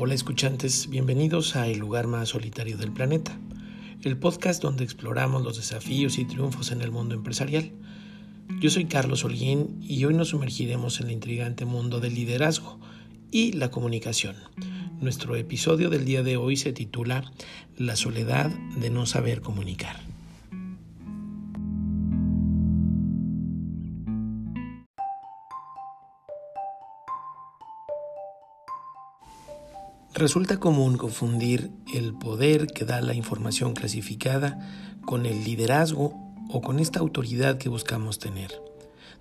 Hola escuchantes, bienvenidos a El lugar más solitario del planeta, el podcast donde exploramos los desafíos y triunfos en el mundo empresarial. Yo soy Carlos Holguín y hoy nos sumergiremos en el intrigante mundo del liderazgo y la comunicación. Nuestro episodio del día de hoy se titula La soledad de no saber comunicar. Resulta común confundir el poder que da la información clasificada con el liderazgo o con esta autoridad que buscamos tener.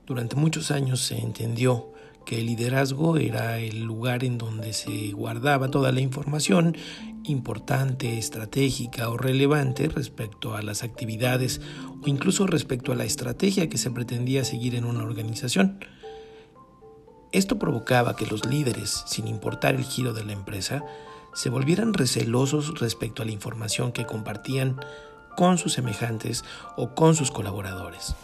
Durante muchos años se entendió que el liderazgo era el lugar en donde se guardaba toda la información importante, estratégica o relevante respecto a las actividades o incluso respecto a la estrategia que se pretendía seguir en una organización. Esto provocaba que los líderes, sin importar el giro de la empresa, se volvieran recelosos respecto a la información que compartían con sus semejantes o con sus colaboradores.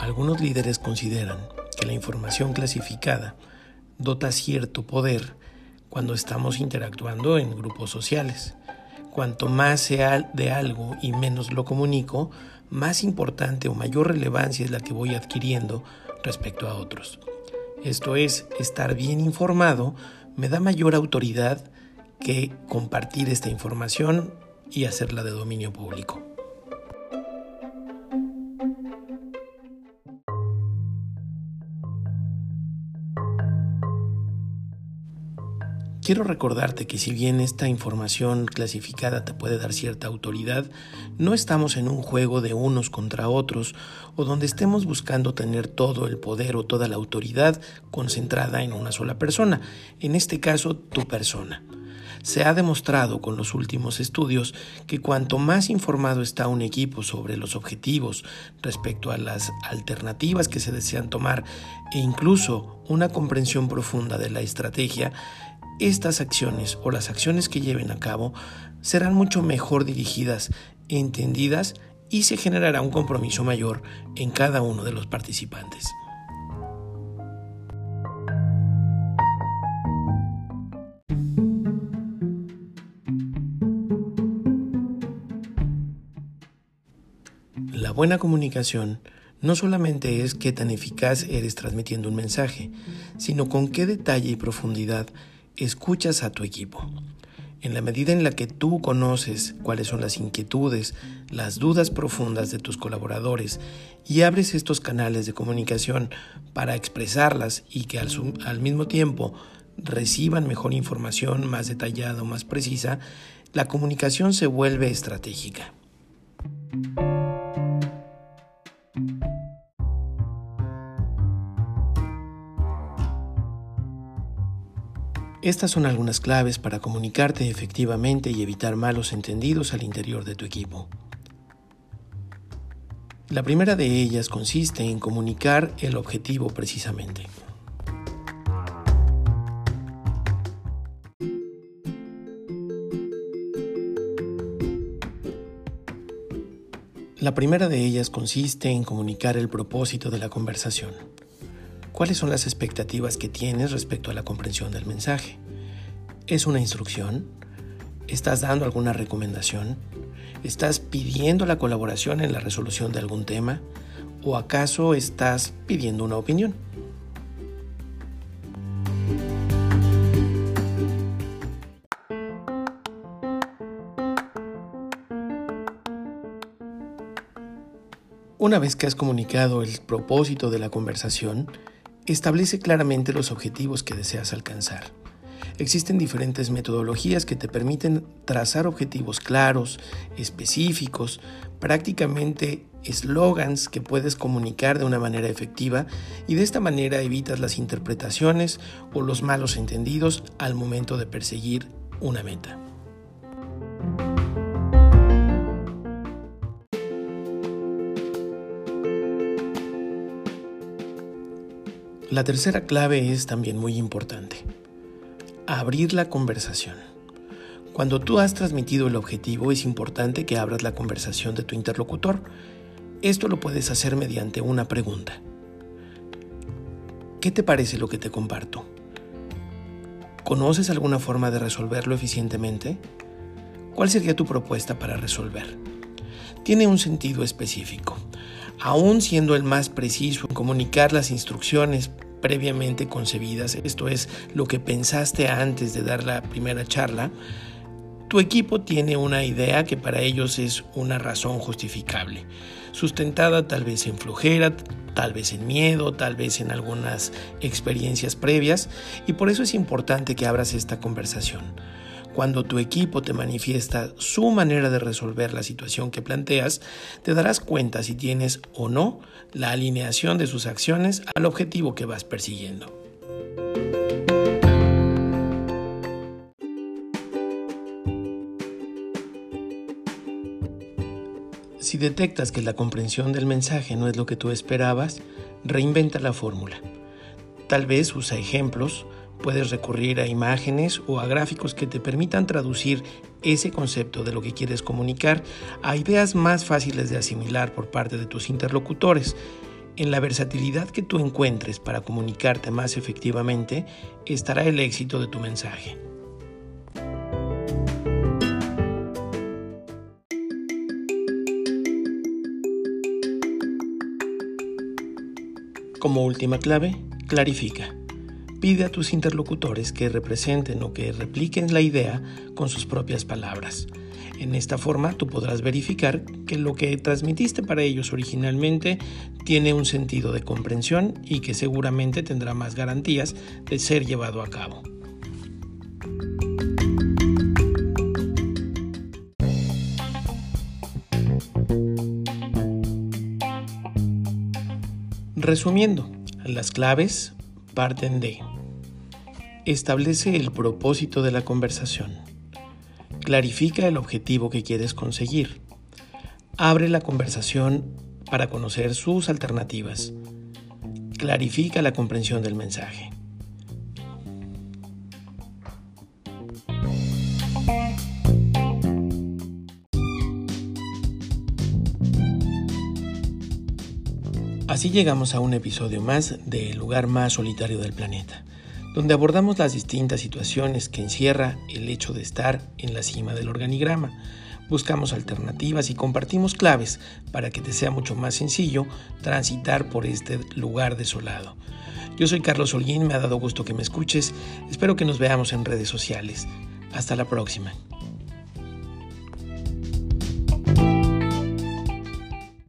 Algunos líderes consideran que la información clasificada dota cierto poder cuando estamos interactuando en grupos sociales Cuanto más sea de algo y menos lo comunico, más importante o mayor relevancia es la que voy adquiriendo respecto a otros. Esto es, estar bien informado me da mayor autoridad que compartir esta información y hacerla de dominio público. Quiero recordarte que si bien esta información clasificada te puede dar cierta autoridad, no estamos en un juego de unos contra otros o donde estemos buscando tener todo el poder o toda la autoridad concentrada en una sola persona, en este caso tu persona. Se ha demostrado con los últimos estudios que cuanto más informado está un equipo sobre los objetivos respecto a las alternativas que se desean tomar e incluso una comprensión profunda de la estrategia, estas acciones o las acciones que lleven a cabo serán mucho mejor dirigidas, entendidas y se generará un compromiso mayor en cada uno de los participantes. La buena comunicación no solamente es qué tan eficaz eres transmitiendo un mensaje, sino con qué detalle y profundidad escuchas a tu equipo. En la medida en la que tú conoces cuáles son las inquietudes, las dudas profundas de tus colaboradores y abres estos canales de comunicación para expresarlas y que al, mismo tiempo reciban mejor información más detallada o más precisa, la comunicación se vuelve estratégica. Estas son algunas claves para comunicarte efectivamente y evitar malos entendidos al interior de tu equipo. La primera de ellas consiste en comunicar el objetivo precisamente. La primera de ellas consiste en comunicar el propósito de la conversación. ¿Cuáles son las expectativas que tienes respecto a la comprensión del mensaje? ¿Es una instrucción? ¿Estás dando alguna recomendación? ¿Estás pidiendo la colaboración en la resolución de algún tema? ¿O acaso estás pidiendo una opinión? Una vez que has comunicado el propósito de la conversación, Establece claramente los objetivos que deseas alcanzar. Existen diferentes metodologías que te permiten trazar objetivos claros, específicos, prácticamente eslogans que puedes comunicar de una manera efectiva y de esta manera evitas las interpretaciones o los malos entendidos al momento de perseguir una meta. La tercera clave es también muy importante. Abrir la conversación. Cuando tú has transmitido el objetivo es importante que abras la conversación de tu interlocutor. Esto lo puedes hacer mediante una pregunta. ¿Qué te parece lo que te comparto? ¿Conoces alguna forma de resolverlo eficientemente? ¿Cuál sería tu propuesta para resolver? Tiene un sentido específico. Aún siendo el más preciso en comunicar las instrucciones previamente concebidas, esto es lo que pensaste antes de dar la primera charla, tu equipo tiene una idea que para ellos es una razón justificable, sustentada tal vez en flojera, tal vez en miedo, tal vez en algunas experiencias previas, y por eso es importante que abras esta conversación. Cuando tu equipo te manifiesta su manera de resolver la situación que planteas, te darás cuenta si tienes o no la alineación de sus acciones al objetivo que vas persiguiendo. Si detectas que la comprensión del mensaje no es lo que tú esperabas, reinventa la fórmula. Tal vez usa ejemplos Puedes recurrir a imágenes o a gráficos que te permitan traducir ese concepto de lo que quieres comunicar a ideas más fáciles de asimilar por parte de tus interlocutores. En la versatilidad que tú encuentres para comunicarte más efectivamente estará el éxito de tu mensaje. Como última clave, clarifica. Pide a tus interlocutores que representen o que repliquen la idea con sus propias palabras. En esta forma tú podrás verificar que lo que transmitiste para ellos originalmente tiene un sentido de comprensión y que seguramente tendrá más garantías de ser llevado a cabo. Resumiendo, las claves parten de Establece el propósito de la conversación. Clarifica el objetivo que quieres conseguir. Abre la conversación para conocer sus alternativas. Clarifica la comprensión del mensaje. Así llegamos a un episodio más de El lugar más solitario del planeta donde abordamos las distintas situaciones que encierra el hecho de estar en la cima del organigrama. Buscamos alternativas y compartimos claves para que te sea mucho más sencillo transitar por este lugar desolado. Yo soy Carlos Holguín, me ha dado gusto que me escuches, espero que nos veamos en redes sociales. Hasta la próxima.